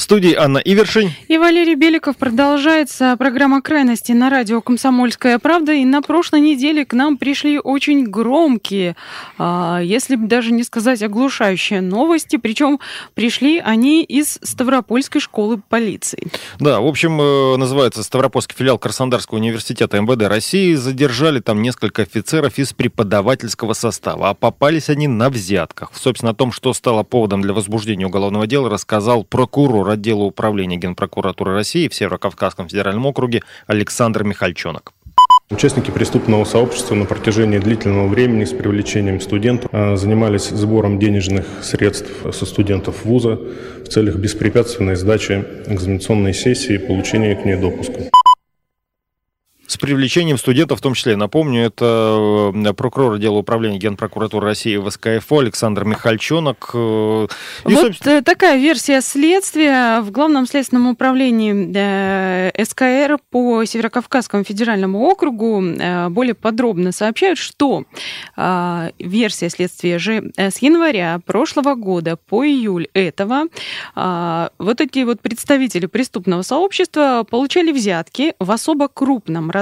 В студии Анна Ивершин. И Валерий Беликов. Продолжается программа «Крайности» на радио «Комсомольская правда». И на прошлой неделе к нам пришли очень громкие, а, если даже не сказать оглушающие новости. Причем пришли они из Ставропольской школы полиции. Да, в общем, э, называется Ставропольский филиал Краснодарского университета МВД России. Задержали там несколько офицеров из преподавательского состава. А попались они на взятках. Собственно, о том, что стало поводом для возбуждения уголовного дела, рассказал прокурор отдела управления Генпрокуратуры России в Северо-Кавказском федеральном округе Александр Михальчонок. Участники преступного сообщества на протяжении длительного времени с привлечением студентов а, занимались сбором денежных средств со студентов вуза в целях беспрепятственной сдачи экзаменационной сессии и получения к ней допуска с привлечением студентов в том числе. Напомню, это э, прокурор отдела управления Генпрокуратуры России в СКФО Александр Михальчонок. Э, и, вот собственно... такая версия следствия в Главном следственном управлении э, СКР по Северокавказскому федеральному округу более подробно сообщают, что версия следствия же с января прошлого года по июль этого вот эти вот представители преступного сообщества получали взятки в особо крупном размере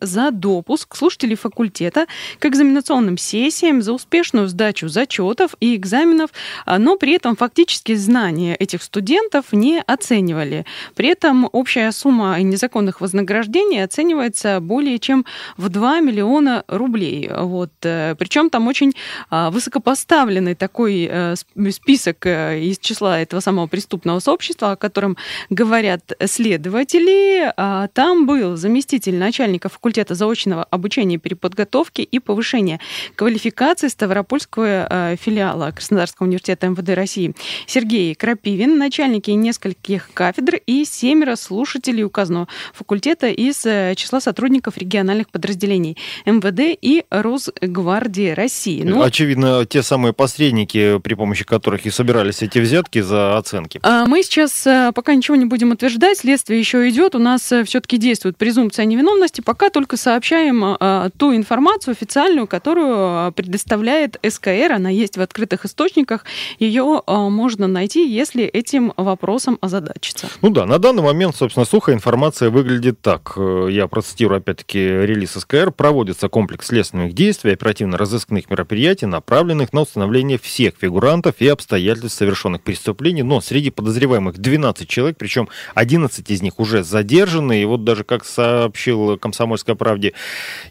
за допуск слушателей факультета к экзаменационным сессиям, за успешную сдачу зачетов и экзаменов, а, но при этом фактически знания этих студентов не оценивали. При этом общая сумма незаконных вознаграждений оценивается более чем в 2 миллиона рублей. Вот. Э, Причем там очень а, высокопоставленный такой э, список э, из числа этого самого преступного сообщества, о котором говорят следователи. А, там был заместитель начальника факультета заочного обучения переподготовки и повышения квалификации Ставропольского э, филиала Краснодарского университета МВД России Сергей Крапивин, начальники нескольких кафедр и семеро слушателей указанного факультета из э, числа сотрудников региональных подразделений МВД и Росгвардии России. Ну, Очевидно, те самые посредники, при помощи которых и собирались эти взятки за оценки. А мы сейчас э, пока ничего не будем утверждать, следствие еще идет, у нас все-таки действует презумпция невиновности, новости пока только сообщаем а, ту информацию официальную, которую а, предоставляет СКР. Она есть в открытых источниках. Ее а, можно найти, если этим вопросом озадачиться. Ну да, на данный момент, собственно, сухая информация выглядит так. Э, я процитирую опять-таки релиз СКР. Проводится комплекс следственных действий, оперативно-розыскных мероприятий, направленных на установление всех фигурантов и обстоятельств совершенных преступлений. Но среди подозреваемых 12 человек, причем 11 из них уже задержаны. И вот даже как сообщил «Комсомольской правде»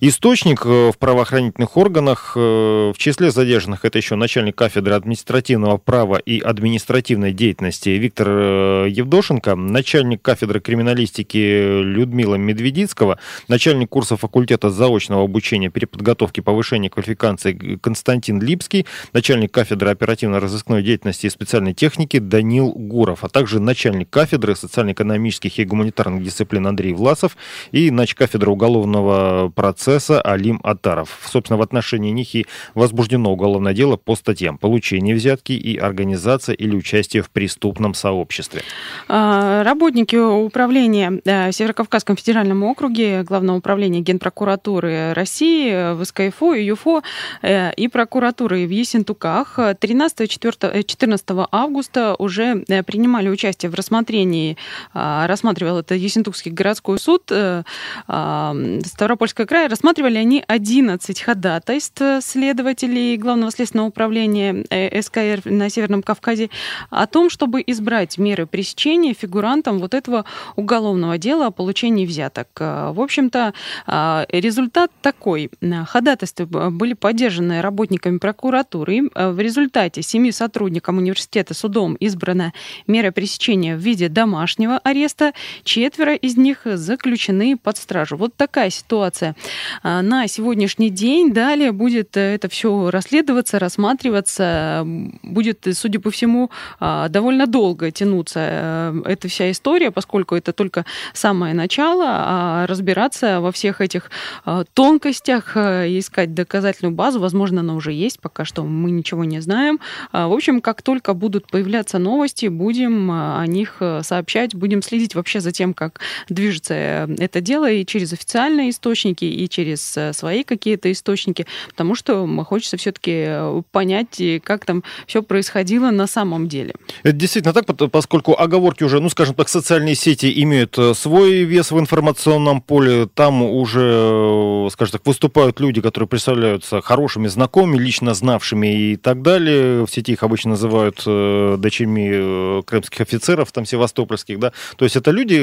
источник э, в правоохранительных органах. Э, в числе задержанных это еще начальник кафедры административного права и административной деятельности Виктор э, Евдошенко, начальник кафедры криминалистики Людмила Медведицкого, начальник курса факультета заочного обучения переподготовки повышения квалификации Константин Липский, начальник кафедры оперативно-розыскной деятельности и специальной техники Данил Гуров, а также начальник кафедры социально-экономических и гуманитарных дисциплин Андрей Власов и начкафедры кафедры уголовного процесса Алим Атаров. Собственно, в отношении них и возбуждено уголовное дело по статьям получение взятки и организация или участие в преступном сообществе. А, работники управления в Северокавказском федеральном округе, Главного управления Генпрокуратуры России в СКФО, ЮФО э, и прокуратуры в Ессентуках 13-14 августа уже э, принимали участие в рассмотрении, а, рассматривал это Ессентукский городской суд, э, Ставропольского края рассматривали они 11 ходатайств следователей Главного следственного управления э, СКР на Северном Кавказе о том, чтобы избрать меры пресечения фигурантам вот этого уголовного дела о получении взяток. Э, в общем-то, э, результат такой. Ходатайства были поддержаны работниками прокуратуры. В результате семи сотрудникам университета судом избрана мера пресечения в виде домашнего ареста. Четверо из них заключены под стражу стражу. Вот такая ситуация на сегодняшний день. Далее будет это все расследоваться, рассматриваться. Будет, судя по всему, довольно долго тянуться эта вся история, поскольку это только самое начало, а разбираться во всех этих тонкостях, искать доказательную базу, возможно, она уже есть, пока что мы ничего не знаем. В общем, как только будут появляться новости, будем о них сообщать, будем следить вообще за тем, как движется э, это дело и через официальные источники, и через э, свои какие-то источники, потому что хочется все-таки э, понять, как там все происходило на самом деле. Это действительно так, поскольку оговорки уже, ну, скажем так, социальные сети имеют свой вес в информационном поле, там уже, скажем так, выступают люди, которые представляются хорошими знакомыми, лично знавшими и так далее. В сети их обычно называют дочерьми крымских офицеров, там, севастопольских, да. То есть это люди,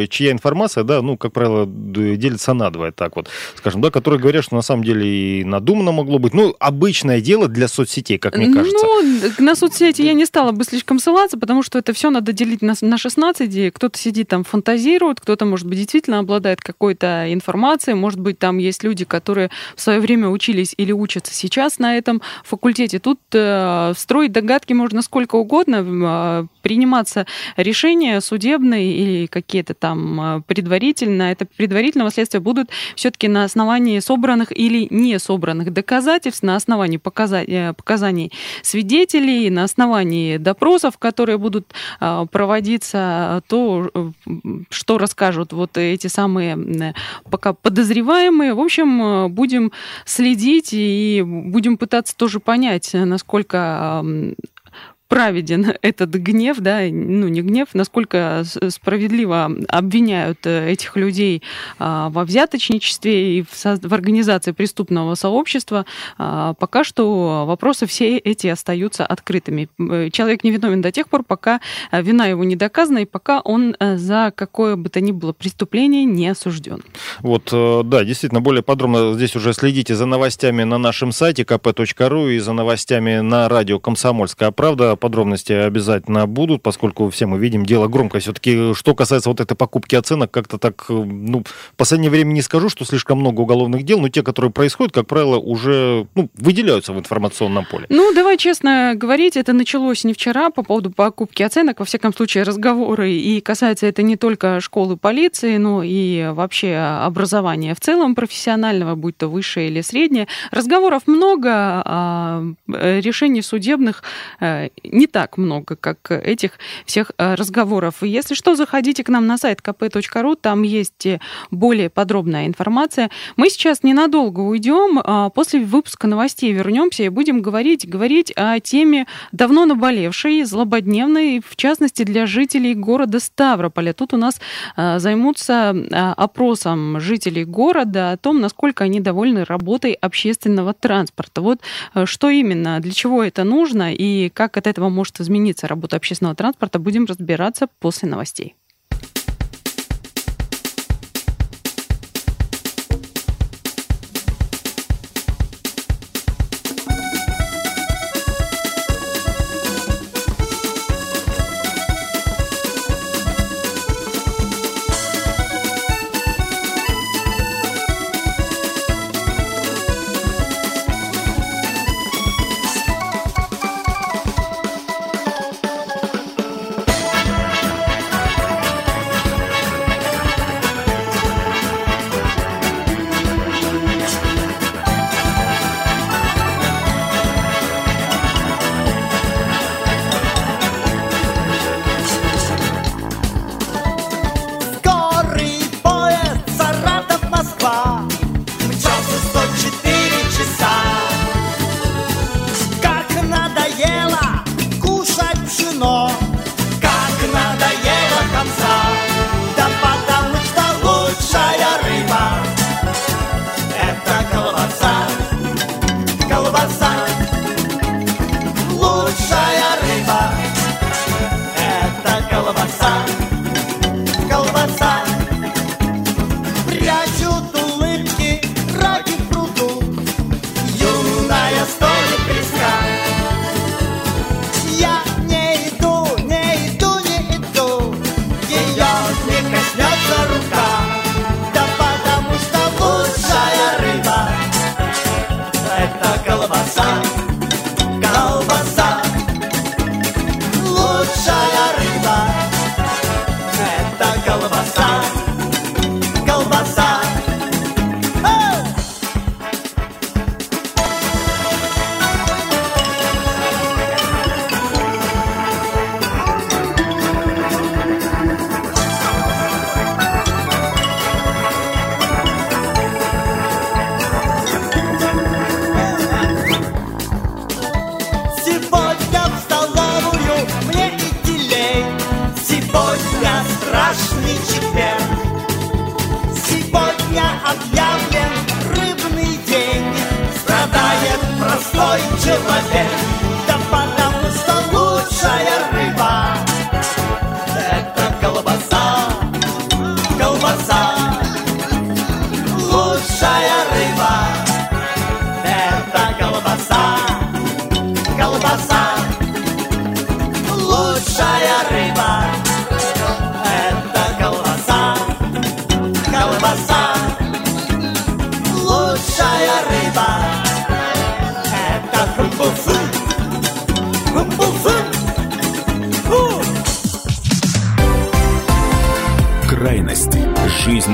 Э, чья информация, да, ну, как правило, делится надвое, так вот, скажем, да, которые говорят, что на самом деле и надумано могло быть. Ну, обычное дело для соцсетей, как мне кажется. Ну, на соцсети я не стала бы слишком ссылаться, потому что это все надо делить на, на 16. Кто-то сидит там, фантазирует, кто-то, может быть, действительно обладает какой-то информацией. Может быть, там есть люди, которые в свое время учились или учатся сейчас на этом факультете. Тут э, строить догадки можно сколько угодно, э, приниматься решения судебные или какие-то там э, предварительно, это предварительного следствия будут все-таки на основании собранных или не собранных доказательств, на основании показаний, показаний свидетелей, на основании допросов, которые будут э, проводиться, то, э, что расскажут вот эти самые пока подозреваемые. В общем, будем следить и будем пытаться тоже понять, насколько праведен этот гнев, да, ну не гнев, насколько справедливо обвиняют э, этих людей а, во взяточничестве и в организации преступного сообщества, а, пока что вопросы все эти остаются открытыми. Э, человек не виновен до тех пор, пока э, вина его не доказана и пока он за какое бы то ни было преступление не осужден. Вот, да, действительно, более подробно здесь уже следите за новостями на нашем сайте kp.ru и за новостями на радио «Комсомольская правда» подробности обязательно будут, поскольку все мы видим, дело громкое. Все-таки, что касается вот этой покупки оценок, как-то так, ну, в последнее время не скажу, что слишком много уголовных дел, но те, которые происходят, как правило, уже ну, выделяются в информационном поле. Ну, давай честно говорить, это началось не вчера по поводу покупки оценок, во всяком случае, разговоры, и касается это не только школы полиции, но и вообще образования в целом профессионального, будь то высшее или среднее. Разговоров много, а решений судебных э, не так много, как этих всех э, разговоров. Если что, заходите к нам на сайт kp.ru, там есть э, более подробная информация. Мы сейчас ненадолго уйдем, а после выпуска новостей вернемся и будем говорить, говорить о теме давно наболевшей, злободневной, в частности для жителей города Ставрополя. Тут у нас э, займутся опросом жителей города о том, насколько они довольны работой общественного транспорта. Вот что именно, для чего это нужно и как это этого может измениться работа общественного транспорта, будем разбираться после новостей. till my end.